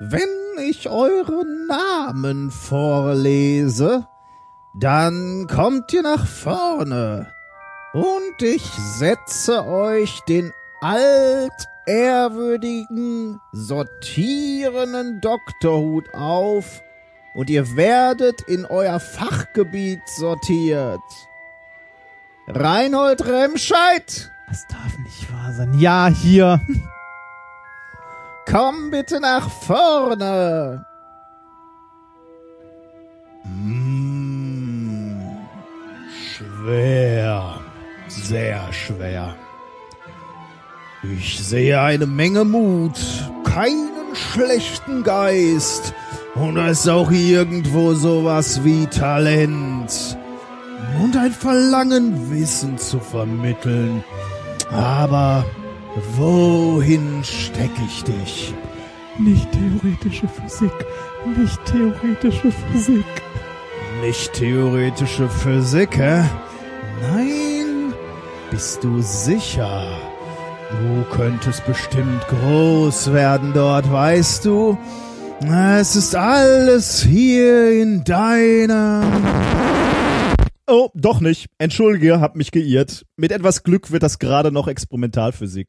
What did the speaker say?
wenn ich eure Namen vorlese, dann kommt ihr nach vorne und ich setze euch den altehrwürdigen, sortierenden Doktorhut auf und ihr werdet in euer Fachgebiet sortiert. Reinhold Remscheid, Das darf nicht wahr sein. Ja, hier. Komm bitte nach vorne. Mm, schwer, sehr schwer. Ich sehe eine Menge Mut, keinen schlechten Geist und da ist auch irgendwo sowas wie Talent und ein Verlangen, Wissen zu vermitteln. Aber wohin steck ich dich? Nicht theoretische Physik. Nicht theoretische Physik. Nicht theoretische Physik, hä? Nein, bist du sicher? Du könntest bestimmt groß werden dort, weißt du? Es ist alles hier in deiner... Oh, doch nicht. Entschuldige, hab mich geirrt. Mit etwas Glück wird das gerade noch Experimentalphysik.